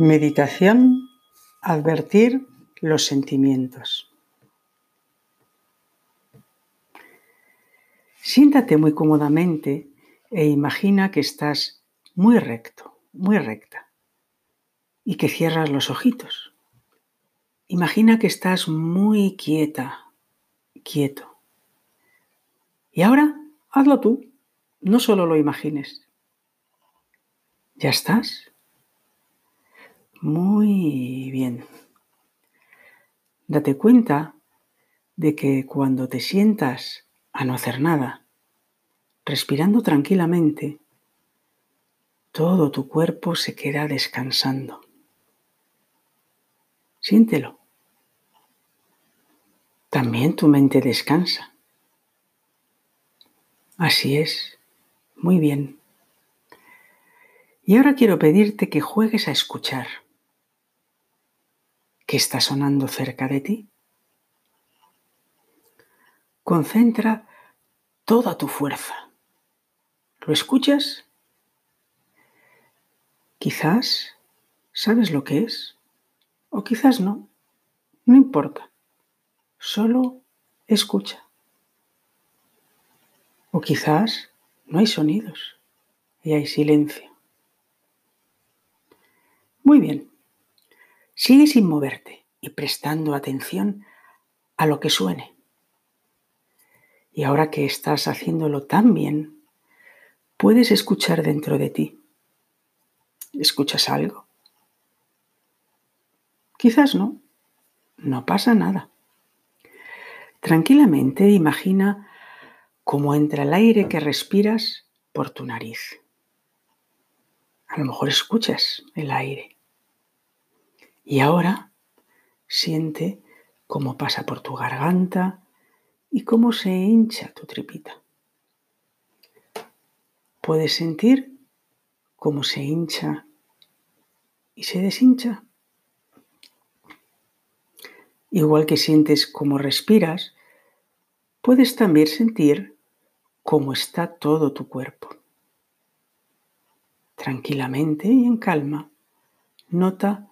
Meditación, advertir los sentimientos. Siéntate muy cómodamente e imagina que estás muy recto, muy recta y que cierras los ojitos. Imagina que estás muy quieta, quieto. Y ahora hazlo tú, no solo lo imagines. ¿Ya estás? Muy bien. Date cuenta de que cuando te sientas a no hacer nada, respirando tranquilamente, todo tu cuerpo se queda descansando. Siéntelo. También tu mente descansa. Así es. Muy bien. Y ahora quiero pedirte que juegues a escuchar. ¿Qué está sonando cerca de ti. Concentra toda tu fuerza. ¿Lo escuchas? Quizás sabes lo que es o quizás no. No importa. Solo escucha. O quizás no hay sonidos y hay silencio. Muy bien. Sigue sin moverte y prestando atención a lo que suene. Y ahora que estás haciéndolo tan bien, puedes escuchar dentro de ti. ¿Escuchas algo? Quizás no. No pasa nada. Tranquilamente imagina cómo entra el aire que respiras por tu nariz. A lo mejor escuchas el aire. Y ahora siente cómo pasa por tu garganta y cómo se hincha tu tripita. Puedes sentir cómo se hincha y se deshincha. Igual que sientes cómo respiras, puedes también sentir cómo está todo tu cuerpo. Tranquilamente y en calma, nota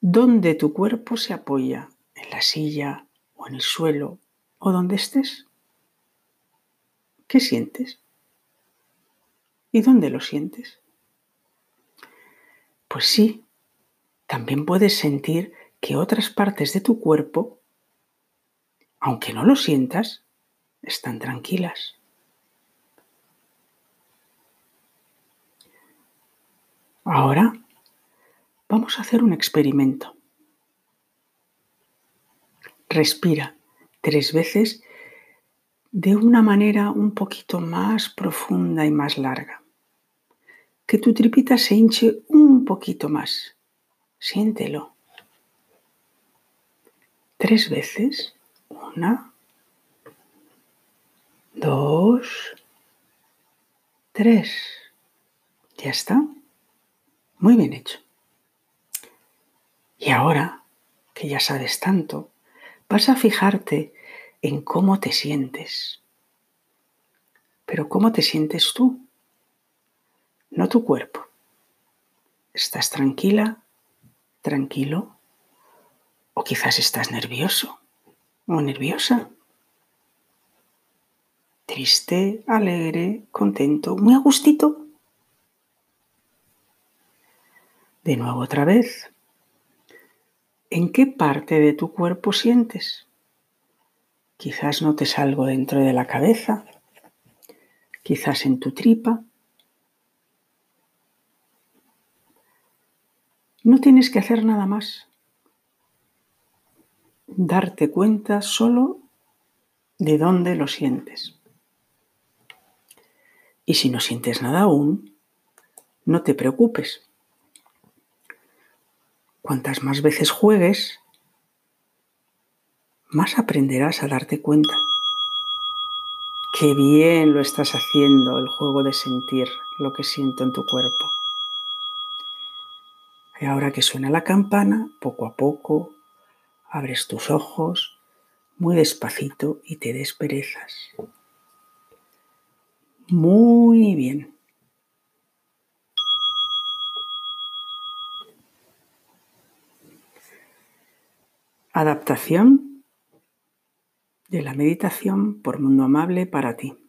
dónde tu cuerpo se apoya, en la silla o en el suelo o donde estés. ¿Qué sientes? ¿Y dónde lo sientes? Pues sí, también puedes sentir que otras partes de tu cuerpo, aunque no lo sientas, están tranquilas. Ahora Vamos a hacer un experimento. Respira tres veces de una manera un poquito más profunda y más larga. Que tu tripita se hinche un poquito más. Siéntelo. Tres veces. Una, dos, tres. ¿Ya está? Muy bien hecho. Y ahora que ya sabes tanto, vas a fijarte en cómo te sientes. Pero ¿cómo te sientes tú? No tu cuerpo. ¿Estás tranquila? ¿Tranquilo? ¿O quizás estás nervioso o nerviosa? ¿Triste, alegre, contento, muy a gustito? De nuevo otra vez. ¿En qué parte de tu cuerpo sientes? Quizás notes algo dentro de la cabeza, quizás en tu tripa. No tienes que hacer nada más. Darte cuenta solo de dónde lo sientes. Y si no sientes nada aún, no te preocupes. Cuantas más veces juegues, más aprenderás a darte cuenta. Qué bien lo estás haciendo el juego de sentir lo que siento en tu cuerpo. Y ahora que suena la campana, poco a poco abres tus ojos muy despacito y te desperezas. Muy bien. Adaptación de la meditación por Mundo Amable para ti.